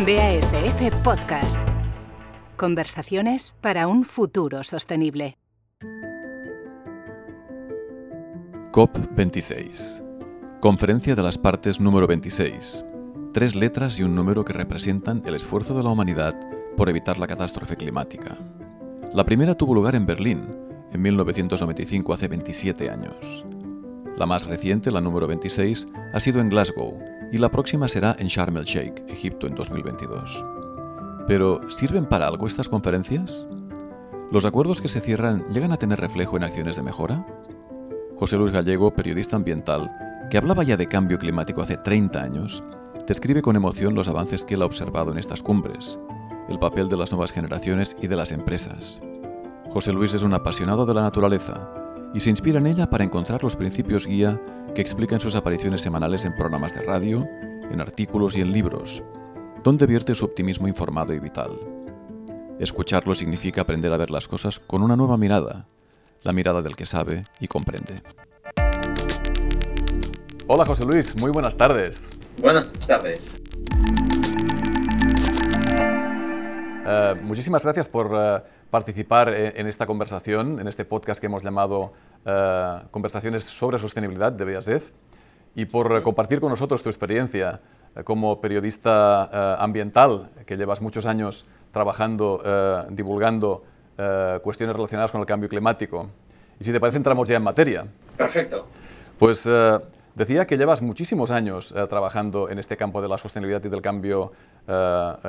BASF Podcast. Conversaciones para un futuro sostenible. COP26. Conferencia de las Partes número 26. Tres letras y un número que representan el esfuerzo de la humanidad por evitar la catástrofe climática. La primera tuvo lugar en Berlín, en 1995, hace 27 años. La más reciente, la número 26, ha sido en Glasgow, y la próxima será en Sharm el Sheikh, Egipto, en 2022. Pero, ¿sirven para algo estas conferencias? ¿Los acuerdos que se cierran llegan a tener reflejo en acciones de mejora? José Luis Gallego, periodista ambiental, que hablaba ya de cambio climático hace 30 años, describe con emoción los avances que él ha observado en estas cumbres, el papel de las nuevas generaciones y de las empresas. José Luis es un apasionado de la naturaleza y se inspira en ella para encontrar los principios guía que explican sus apariciones semanales en programas de radio, en artículos y en libros, donde vierte su optimismo informado y vital. Escucharlo significa aprender a ver las cosas con una nueva mirada, la mirada del que sabe y comprende. Hola José Luis, muy buenas tardes. Buenas tardes. Uh, muchísimas gracias por uh, participar en, esta conversación, en este podcast que hemos llamado uh, Conversaciones sobre Sostenibilidad de BASF y por compartir con nosotros tu experiencia como periodista ambiental, que llevas muchos años trabajando, divulgando cuestiones relacionadas con el cambio climático. Y si te parece, entramos ya en materia. Perfecto. Pues decía que llevas muchísimos años trabajando en este campo de la sostenibilidad y del cambio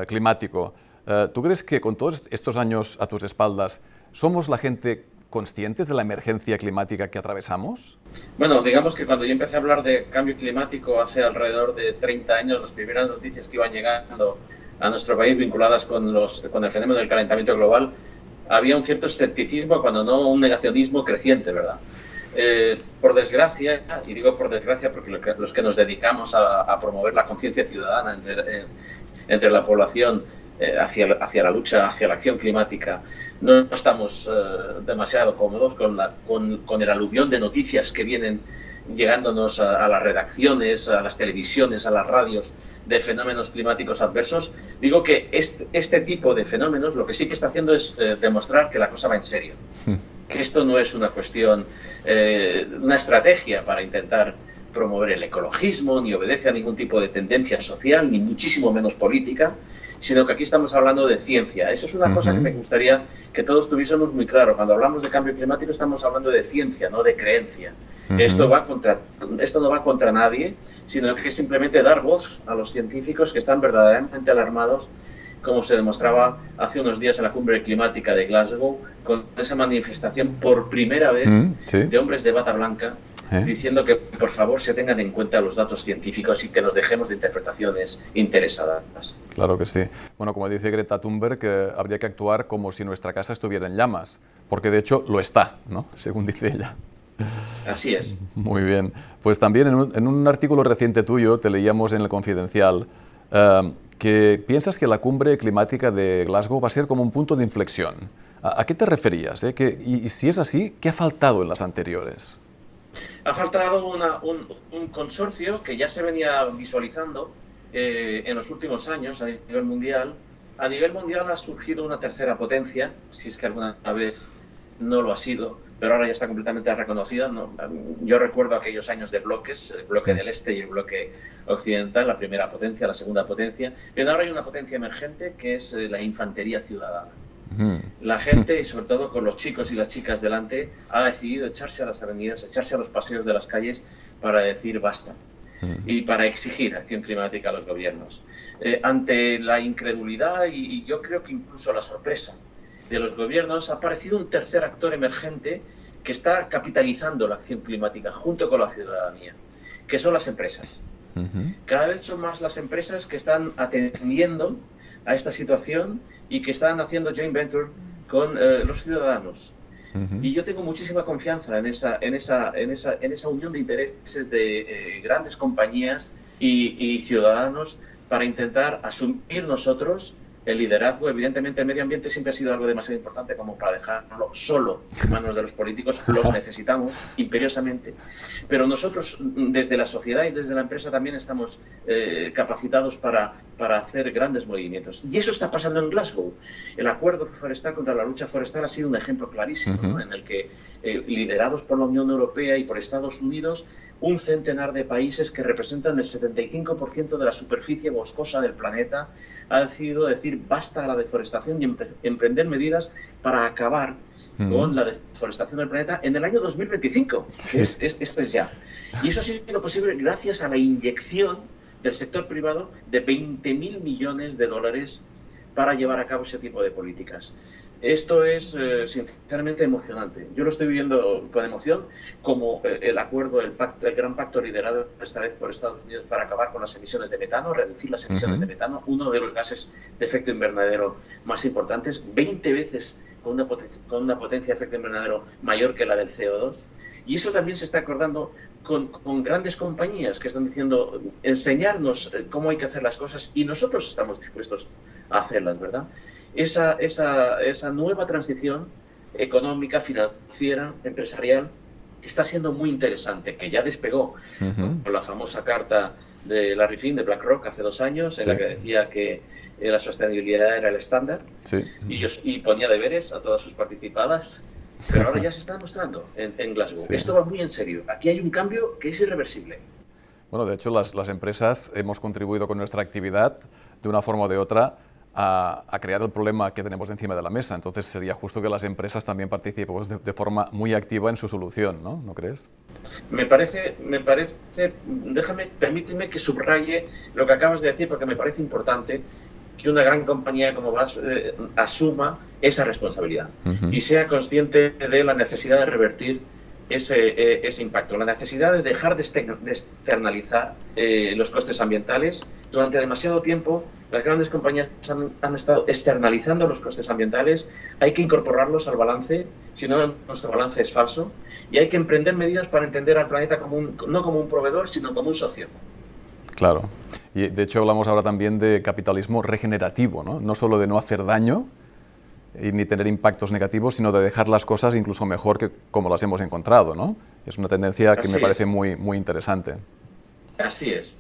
climático. Eh, ¿Tú crees que con todos estos años a tus espaldas somos la gente conscientes de la emergencia climática que atravesamos? Bueno, digamos que cuando yo empecé a hablar de cambio climático hace alrededor de 30 años, las primeras noticias que iban llegando a nuestro país vinculadas con, los, con el fenómeno del calentamiento global, había un cierto escepticismo, cuando no un negacionismo creciente, ¿verdad? Eh, por desgracia, y digo por desgracia porque los que nos dedicamos a, promover la conciencia ciudadana entre, eh, entre la población eh, hacia, hacia la lucha, hacia la acción climática, no estamos eh, demasiado cómodos con, la, con, con, el aluvión de noticias que vienen llegándonos a, las redacciones, a las televisiones, a las radios de fenómenos climáticos adversos, digo que este, este tipo de fenómenos lo que sí que está haciendo es eh, demostrar que la cosa va en serio, hmm. que esto no es una cuestión, una estrategia para intentar promover el ecologismo, ni obedece a ningún tipo de tendencia social, ni muchísimo menos política, sino que aquí estamos hablando de ciencia. Eso es una cosa que me gustaría que todos tuviésemos muy claro. Cuando hablamos de cambio climático estamos hablando de ciencia, no de creencia. esto, va contra, esto no va contra nadie, sino que es simplemente dar voz a los científicos que están verdaderamente alarmados como se demostraba hace unos días en la cumbre climática de Glasgow, con esa manifestación por primera vez de hombres de bata blanca ¿Eh? diciendo que por favor se tengan en cuenta los datos científicos y que nos dejemos de interpretaciones interesadas. Claro que sí. Bueno, como dice Greta Thunberg, que habría que actuar como si nuestra casa estuviera en llamas, porque de hecho lo está, ¿no? Según dice ella. Así es. Muy bien. Pues también en un, artículo reciente tuyo te leíamos en el Confidencial eh, que piensas que la cumbre climática de Glasgow va a ser como un punto de inflexión. ¿A, qué te referías? Eh? y, y si es así, ¿qué ha faltado en las anteriores? Ha faltado un, consorcio que ya se venía visualizando eh, en los últimos años a nivel mundial. A nivel mundial ha surgido una tercera potencia, si es que alguna vez no lo ha sido, pero ahora ya está completamente reconocida. Yo recuerdo aquellos años de bloques, el bloque del este y el bloque occidental, la primera potencia, la segunda potencia, pero ahora hay una potencia emergente que es eh, la infantería ciudadana. La gente, y sobre todo con los chicos y las chicas delante, ha decidido echarse a las avenidas, echarse a los paseos de las calles para decir basta y para exigir acción climática a los gobiernos. Eh, ante la incredulidad y, yo creo que incluso la sorpresa de los gobiernos, ha aparecido un tercer actor emergente que está capitalizando la acción climática junto con la ciudadanía, que son las empresas. Cada vez son más las empresas que están atendiendo a esta situación y que están haciendo joint venture con eh, los ciudadanos. Y yo tengo muchísima confianza en esa, en esa, en esa, en esa unión de intereses de eh, grandes compañías y, ciudadanos para intentar asumir nosotros el liderazgo. Evidentemente, el medio ambiente siempre ha sido algo demasiado importante como para dejarlo solo en manos de los políticos. Los necesitamos imperiosamente. Pero nosotros, desde la sociedad y desde la empresa, también estamos eh, capacitados para para hacer grandes movimientos. Y eso está pasando en Glasgow. El acuerdo forestal contra la lucha forestal ha sido un ejemplo clarísimo, en el que, eh, liderados por la Unión Europea y por Estados Unidos, un centenar de países que representan el 75% de la superficie boscosa del planeta ha decidido decir basta a la deforestación y emprender medidas para acabar con la deforestación del planeta en el año 2025. Es, esto es ya. Y eso ha sido posible gracias a la inyección del sector privado de 20.000 millones de dólares para llevar a cabo ese tipo de políticas. Esto es eh, sinceramente emocionante. Yo lo estoy viviendo con emoción, como eh, el acuerdo, el, pacto, el gran pacto liderado esta vez por Estados Unidos para acabar con las emisiones de metano, reducir las emisiones de metano, uno de los gases de efecto invernadero más importantes, 20 veces con una, con una potencia de efecto invernadero mayor que la del CO2. Y eso también se está acordando con, con, grandes compañías que están diciendo enseñarnos eh, cómo hay que hacer las cosas y nosotros estamos dispuestos a hacerlas, ¿verdad? Esa, esa, esa nueva transición económica, financiera, empresarial, está siendo muy interesante, que ya despegó con la famosa carta de Larry Finn de BlackRock hace dos años, en la que decía que la sostenibilidad era el estándar y, y ponía deberes a todas sus participadas pero ahora ya se está demostrando en, Glasgow. Esto va muy en serio. Aquí hay un cambio que es irreversible. Bueno, de hecho, las, las empresas hemos contribuido con nuestra actividad, de una forma o de otra, a, a, crear el problema que tenemos encima de la mesa. Entonces sería justo que las empresas también participen de, de, forma muy activa en su solución, ¿no? ¿No crees? Me parece, me parece, déjame, permíteme que subraye lo que acabas de decir porque me parece importante que una gran compañía como VAS eh, asuma esa responsabilidad y sea consciente de la necesidad de revertir ese, eh, ese impacto, la necesidad de dejar de, externalizar eh, los costes ambientales. Durante demasiado tiempo, las grandes compañías han, han, estado externalizando los costes ambientales, hay que incorporarlos al balance, si no, nuestro balance es falso, y hay que emprender medidas para entender al planeta como un, no como un proveedor, sino como un socio. Claro. Y de hecho hablamos ahora también de capitalismo regenerativo, ¿no? No solo de no hacer daño y ni tener impactos negativos, sino de dejar las cosas incluso mejor que como las hemos encontrado, ¿no? Es una tendencia que me parece muy, muy interesante. Así es.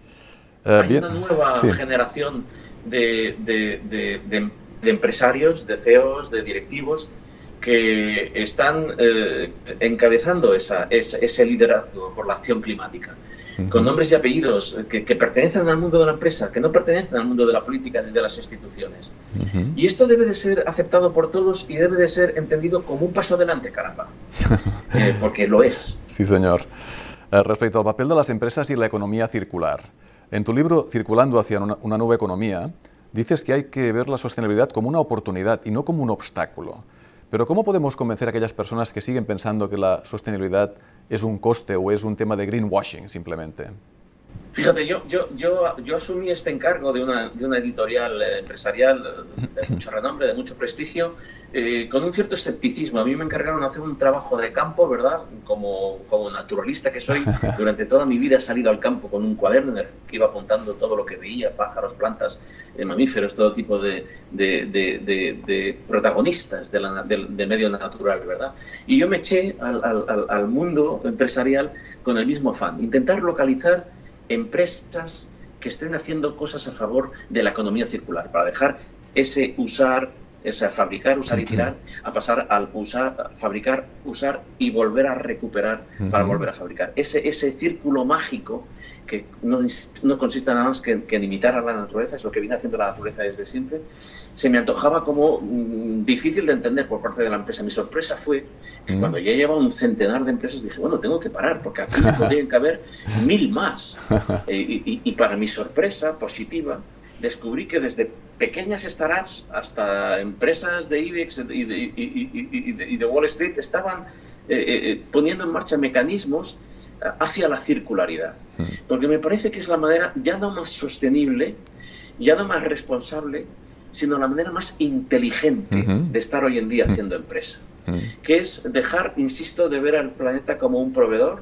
Eh, Hay una nueva generación de, de, de, empresarios, de CEOs, de directivos que están eh, encabezando esa, ese liderazgo por la acción climática con nombres y apellidos que, pertenecen al mundo de la empresa, que no pertenecen al mundo de la política ni de las instituciones. Y esto debe de ser aceptado por todos y debe de ser entendido como un paso adelante, caramba, eh, porque lo es. Sí, señor. Eh, respecto al papel de las empresas y la economía circular, en tu libro Circulando hacia una, una nueva economía, dices que hay que ver la sostenibilidad como una oportunidad y no como un obstáculo. Pero ¿cómo podemos convencer a aquellas personas que siguen pensando que la sostenibilidad es un coste o es un tema de greenwashing simplemente? Fíjate, yo, yo, yo, yo asumí este encargo de una, de una editorial empresarial de mucho renombre, de mucho prestigio, eh, con un cierto escepticismo. A mí me encargaron de hacer un trabajo de campo, ¿verdad? Como, como naturalista que soy, durante toda mi vida he salido al campo con un cuaderno en el que iba apuntando todo lo que veía, pájaros, plantas, eh, mamíferos, todo tipo de, de, de, de protagonistas del, medio natural, ¿verdad? Y yo me eché al, al, al mundo empresarial con el mismo afán, intentar localizar empresas que estén haciendo cosas a favor de la economía circular, para dejar ese usar, ese fabricar, usar y tirar, a pasar al usar, fabricar, usar y volver a recuperar para volver a fabricar. Ese, ese círculo mágico que no, no consiste nada más que, en imitar a la naturaleza, es lo que viene haciendo la naturaleza desde siempre, se me antojaba como mm, difícil de entender por parte de la empresa. Mi sorpresa fue que cuando ya llevaba un centenar de empresas dije, bueno, tengo que parar porque aquí podrían caber mil más. Eh, y, y, para mi sorpresa positiva, descubrí que desde pequeñas startups hasta empresas de IBEX y de, y de Wall Street estaban eh, eh, poniendo en marcha mecanismos hacia la circularidad. Mm. Porque me parece que es la manera ya no más sostenible, ya no más responsable, sino la manera más inteligente de estar hoy en día mm. haciendo empresa. Mm. Que es dejar, insisto, de ver al planeta como un proveedor,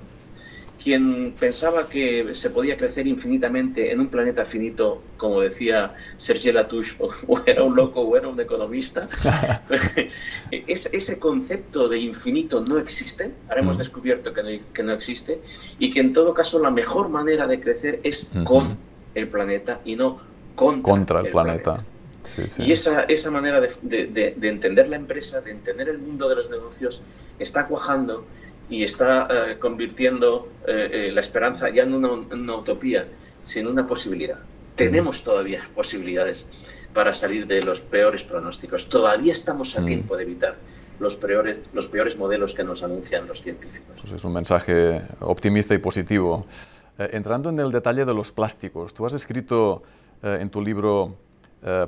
quien pensaba que se podía crecer infinitamente en un planeta finito, como decía Serge Latouche, o, era un loco o era un economista, ese concepto de infinito no existe, ahora hemos descubierto que no, que no, existe, y que en todo caso la mejor manera de crecer es con el planeta y no contra, el, planeta. Y esa, esa manera de, entender la empresa, de entender el mundo de los negocios, está cuajando y está eh, convirtiendo eh, eh, la esperanza ya en una, utopía, sino en una posibilidad. Tenemos todavía posibilidades para salir de los peores pronósticos. Todavía estamos a tiempo de evitar los peores, los peores modelos que nos anuncian los científicos. Pues es un mensaje optimista y positivo. entrando en el detalle de los plásticos, tú has escrito en tu libro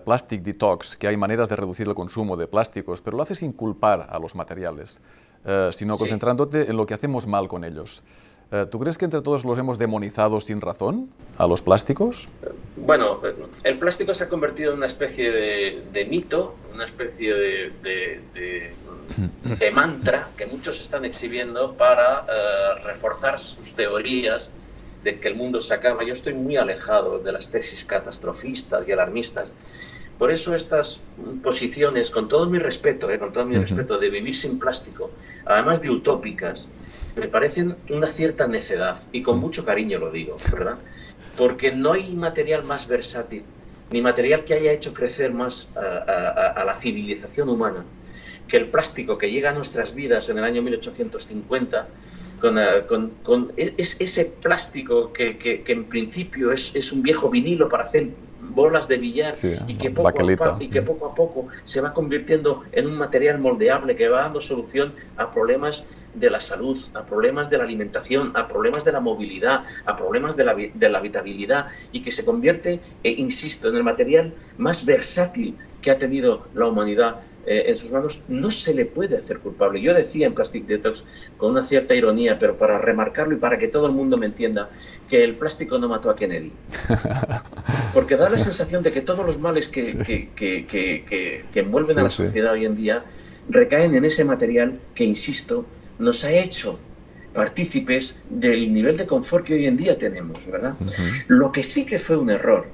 Plastic Detox que hay maneras de reducir el consumo de plásticos, pero lo haces sin culpar a los materiales. Eh, sino concentrándote en lo que hacemos mal con ellos. Eh, ¿Tú crees que entre todos los hemos demonizado sin razón a los plásticos? Bueno, el plástico se ha convertido en una especie de, mito, una especie de, de, mantra que muchos están exhibiendo para eh, reforzar sus teorías de que el mundo se acaba. Yo estoy muy alejado de las tesis catastrofistas y alarmistas. Por eso estas posiciones, con todo mi respeto, eh, con todo mi respeto, de vivir sin plástico, además de utópicas, me parecen una cierta necedad, y con mucho cariño lo digo, ¿verdad? Porque no hay material más versátil, ni material que haya hecho crecer más a, la civilización humana, que el plástico que llega a nuestras vidas en el año 1850 eh, con, e, ese plástico que, que, en principio es, es, un viejo vinilo para hacer bolas de billar y, que poco a, y que poco a poco se va convirtiendo en un material moldeable que va dando solución a problemas de la salud, a problemas de la alimentación, a problemas de la movilidad, a problemas de la, de la habitabilidad y que se convierte, eh, insisto, en el material más versátil que ha tenido la humanidad eh, en sus manos, no se le puede hacer culpable. Yo decía en Plastic Detox, con una cierta ironía, pero para remarcarlo y para que todo el mundo me entienda, que el plástico no mató a Kennedy. Porque da la sensación de que todos los males que, que, envuelven a la sociedad hoy en día recaen en ese material que, insisto, nos ha hecho partícipes del nivel de confort que hoy en día tenemos, ¿verdad? Lo que sí que fue un error,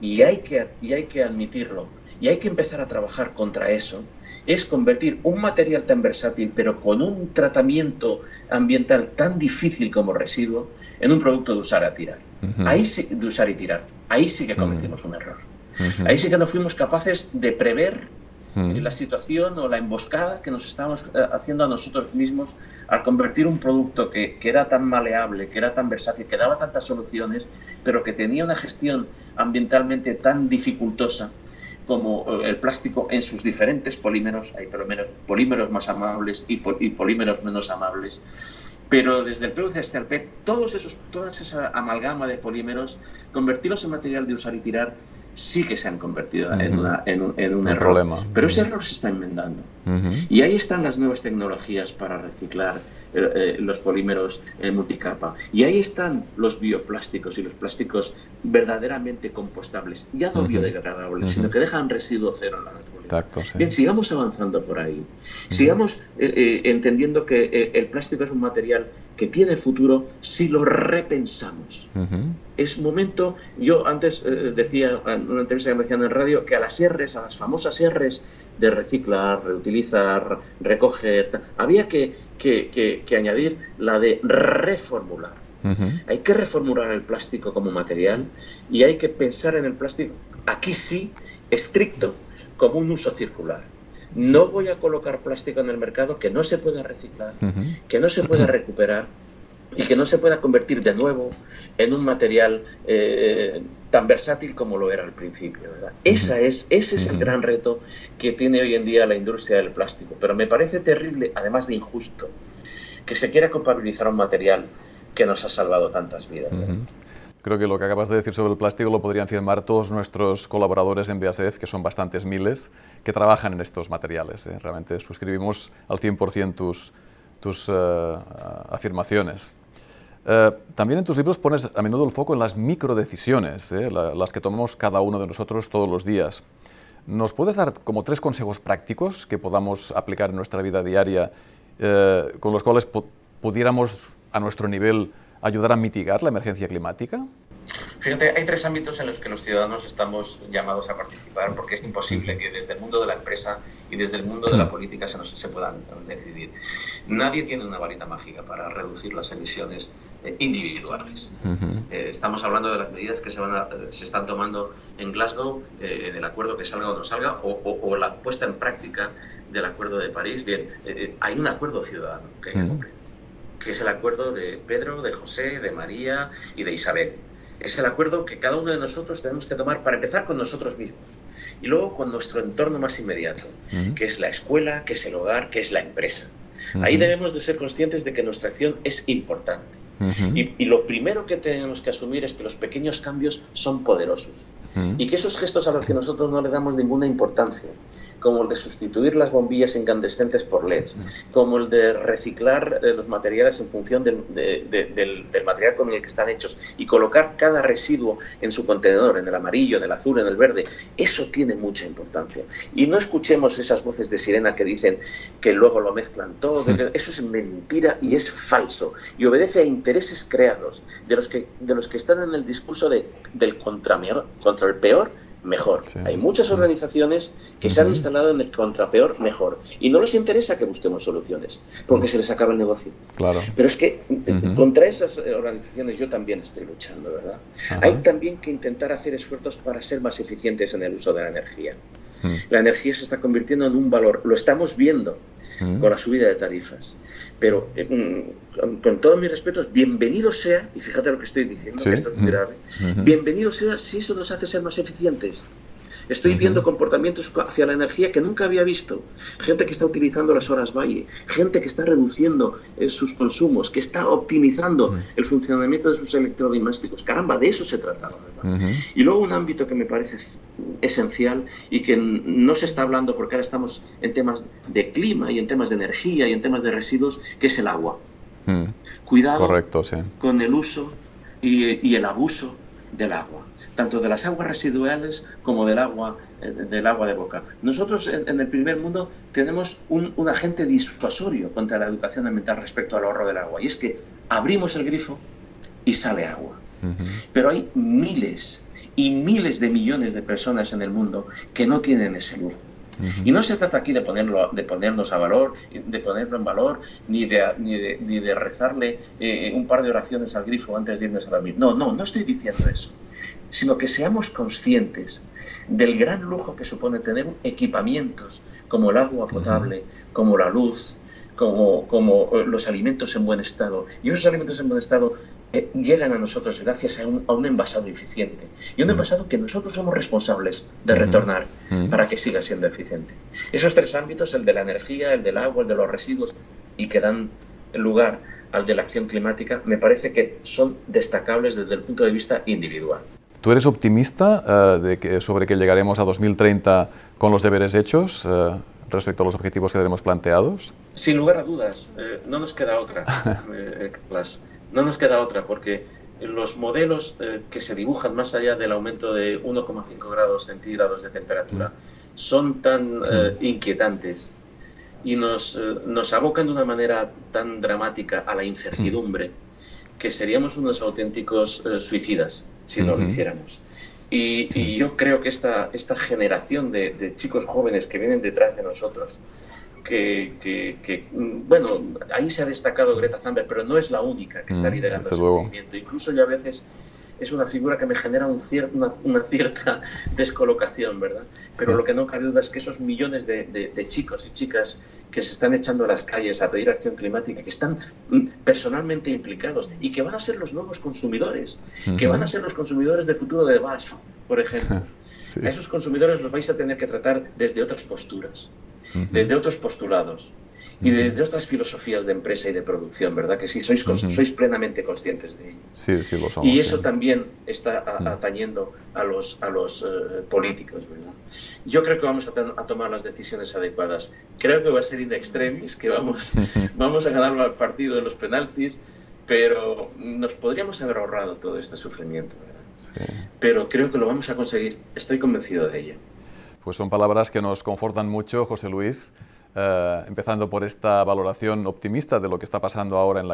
y hay que, y hay que admitirlo, y hay que empezar a trabajar contra eso, es convertir un material tan versátil, pero con un tratamiento ambiental tan difícil como residuo, en un producto de usar a tirar. Ahí sí, de usar y tirar. Ahí sí que cometimos un error. Ahí sí que no fuimos capaces de prever la situación o la emboscada que nos estábamos eh, haciendo a nosotros mismos al convertir un producto que, que, era tan maleable, que era tan versátil, que daba tantas soluciones, pero que tenía una gestión ambientalmente tan dificultosa, como eh, el plástico en sus diferentes polímeros, hay polímeros más amables y, polímeros menos amables, pero desde el PVC hasta el PET, todos esos, toda esa amalgama de polímeros, convertirlos en material de usar y tirar, sí que se han convertido en, un, error. Problema. Pero ese error se está enmendando. Y ahí están las nuevas tecnologías para reciclar eh, eh, los polímeros en multicapa. Y ahí están los bioplásticos y los plásticos verdaderamente compostables, ya no biodegradables, sino que dejan residuo cero en la naturaleza. Bien, sigamos avanzando por ahí. Sigamos eh, entendiendo que el plástico es un material que tiene futuro si lo repensamos. Es momento, yo antes decía en una entrevista que me hacían en radio, que a las R's, a las famosas R's de reciclar, reutilizar, recoger, había que que, añadir la de reformular. Hay que reformular el plástico como material y hay que pensar en el plástico, aquí sí, estricto, como un uso circular. No voy a colocar plástico en el mercado que no se pueda reciclar, que no se pueda recuperar y que no se pueda convertir de nuevo en un material eh, tan versátil como lo era al principio. Esa es, ese es el gran reto que tiene hoy en día la industria del plástico. Pero me parece terrible, además de injusto, que se quiera culpabilizar un material que nos ha salvado tantas vidas. Creo que lo que acabas de decir sobre el plástico lo podrían firmar todos nuestros colaboradores en BASF, que son bastantes miles, que trabajan en estos materiales. ¿eh? Realmente suscribimos al 100% tus, tus uh, afirmaciones. Uh, también en tus libros pones a menudo el foco en las microdecisiones, ¿eh? La, las que tomamos cada uno de nosotros todos los días. ¿Nos puedes dar como tres consejos prácticos que podamos aplicar en nuestra vida diaria, uh, con los cuales pudiéramos a nuestro nivel ayudar a mitigar la emergencia climática? Fíjate, hay tres ámbitos en los que los ciudadanos estamos llamados a participar porque es imposible que desde el mundo de la empresa y desde el mundo de la política se, nos, se puedan decidir. Nadie tiene una varita mágica para reducir las emisiones eh, individuales. Eh, estamos hablando de las medidas que se, van se están tomando en Glasgow, en el acuerdo que salga o no salga, o, la puesta en práctica del acuerdo de París. Bien, hay un acuerdo ciudadano que que es el acuerdo de Pedro, de José, de María y de Isabel. Es el acuerdo que cada uno de nosotros tenemos que tomar para empezar con nosotros mismos y luego con nuestro entorno más inmediato, que es la escuela, que es el hogar, que es la empresa. Ahí debemos de ser conscientes de que nuestra acción es importante. y, y, lo primero que tenemos que asumir es que los pequeños cambios son poderosos y que esos gestos a los que nosotros no le damos ninguna importancia como el de sustituir las bombillas incandescentes por LEDs, como el de reciclar eh, los materiales en función del, material con el que están hechos y colocar cada residuo en su contenedor, en el amarillo, en el azul, en el verde, eso tiene mucha importancia. Y no escuchemos esas voces de sirena que dicen que luego lo mezclan todo, eso es mentira y es falso y obedece a intereses creados de los que, de los que están en el discurso de, del contra, contra el peor mejor. Hay muchas organizaciones que se han instalado en el contrapeor mejor y no les interesa que busquemos soluciones porque se les acaba el negocio. Claro. Pero es que contra esas organizaciones yo también estoy luchando, ¿verdad? Hay también que intentar hacer esfuerzos para ser más eficientes en el uso de la energía. La energía se está convirtiendo en un valor, lo estamos viendo con la subida de tarifas. Pero eh, con, todos mis respetos, bienvenido sea, y fíjate lo que estoy diciendo, que esto es grave, bienvenido sea si eso nos hace ser más eficientes. Estoy viendo comportamientos hacia la energía que nunca había visto. Gente que está utilizando las horas valle, gente que está reduciendo eh, sus consumos, que está optimizando el funcionamiento de sus electrodomésticos. Caramba, de eso se trata. Y luego un ámbito que me parece esencial y que no se está hablando porque ahora estamos en temas de clima y en temas de energía y en temas de residuos, que es el agua. Cuidado con el uso y el abuso del agua tanto de las aguas residuales como del agua, eh, del agua de boca. Nosotros en, el primer mundo tenemos un, agente disuasorio contra la educación ambiental respecto al ahorro del agua, y es que abrimos el grifo y sale agua. Pero hay miles y miles de millones de personas en el mundo que no tienen ese lujo. Y no se trata aquí de, ponerlo, de ponernos a valor, de ponerlo en valor, ni de, ni de, rezarle eh, un par de oraciones al grifo antes de irnos a dormir. No, no, no estoy diciendo eso sino que seamos conscientes del gran lujo que supone tener equipamientos como el agua potable, como la luz, como, como, eh, los alimentos en buen estado. Y esos alimentos en buen estado eh, llegan a nosotros gracias a un, envasado eficiente. Y un envasado que nosotros somos responsables de retornar para que siga siendo eficiente. Esos tres ámbitos, el de la energía, el del agua, el de los residuos, y que dan lugar al de la acción climática, me parece que son destacables desde el punto de vista individual. ¿Tú eres optimista eh, de que, sobre que llegaremos a 2030 con los deberes hechos eh, respecto a los objetivos que tenemos planteados? Sin lugar a dudas, eh, no nos queda otra, no nos queda otra, porque los modelos que se dibujan más allá del aumento de 1,5 grados centígrados de temperatura mm. son tan mm. inquietantes y nos, nos abocan de una manera tan dramática a la incertidumbre mm. que seríamos unos auténticos suicidas si no lo hiciéramos. Y, yo creo que esta, esta generación de, chicos jóvenes que vienen detrás de nosotros, que, que, bueno, ahí se ha destacado Greta Thunberg, pero no es la única que está liderando ese movimiento. Incluso yo a veces es una figura que me genera un una, cierta descolocación, ¿verdad? Pero lo que no cabe duda es que esos millones de, chicos y chicas que se están echando a las calles a pedir acción climática, que están mm, personalmente implicados y que van a ser los nuevos consumidores, que van a ser los consumidores del futuro de BASF, por ejemplo. A esos consumidores los vais a tener que tratar desde otras posturas, desde otros postulados y desde otras filosofías de empresa y de producción, ¿verdad? Que sí, sois, sois plenamente conscientes de ello. Sí, sí, lo somos. Y eso también está atañendo a los, a los eh, políticos, ¿verdad? Yo creo que vamos a, tomar las decisiones adecuadas. Creo que va a ser in extremis, que vamos, vamos a ganar el partido de los penaltis, pero nos podríamos haber ahorrado todo este sufrimiento, ¿verdad? Sí. Pero creo que lo vamos a conseguir, estoy convencido de ello. Pues son palabras que nos confortan mucho, José Luis. Eh, empezando por esta valoración optimista de lo que está pasando ahora en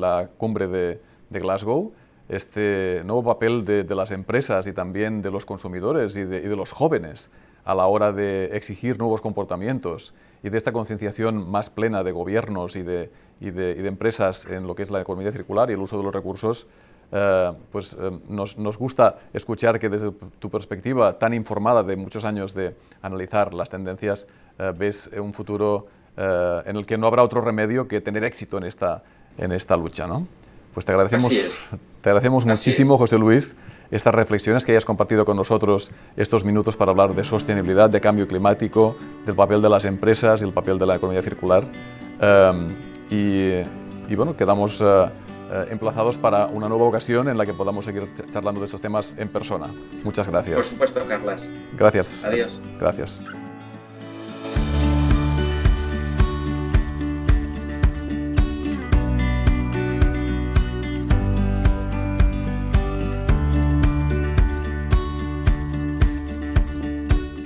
la, cumbre de, Glasgow, este nuevo papel de, las empresas y también de los consumidores y de, los jóvenes a la hora de exigir nuevos comportamientos y de esta concienciación más plena de gobiernos y de, empresas en lo que es la economía circular y el uso de los recursos, eh, pues eh, nos, nos, gusta escuchar que desde tu perspectiva tan informada de muchos años de analizar las tendencias, ves un futuro en el que no habrá otro remedio que tener éxito en esta, en esta lucha. ¿no? Pues te agradecemos, te agradecemos muchísimo, José Luis, estas reflexiones que hayas compartido con nosotros estos minutos para hablar de sostenibilidad, de cambio climático, del papel de las empresas y el papel de la economía circular. Em, y, bueno, quedamos eh, eh, emplazados para una nueva ocasión en la que podamos seguir charlando de estos temas en persona. Muchas gracias. Por supuesto, Carlas. Gracias. Adiós. Gracias.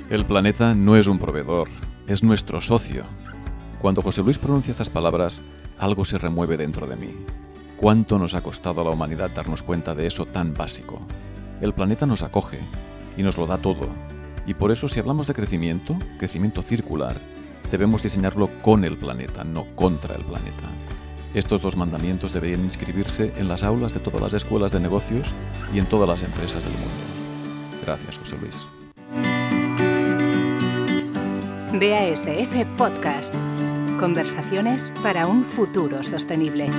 El planeta no es un proveedor, es nuestro socio. Cuando José Luis pronuncia estas palabras, algo se remueve dentro de mí. ¿Cuánto nos ha costado a la humanidad darnos cuenta de eso tan básico? El planeta nos acoge y nos lo da todo. Y por eso si hablamos de crecimiento, crecimiento circular, debemos diseñarlo con el planeta, no contra el planeta. Estos dos mandamientos deberían inscribirse en las aulas de todas las escuelas de negocios y en todas las empresas del mundo. Gracias, José Luis. BASF Podcast. Conversaciones para un futuro sostenible.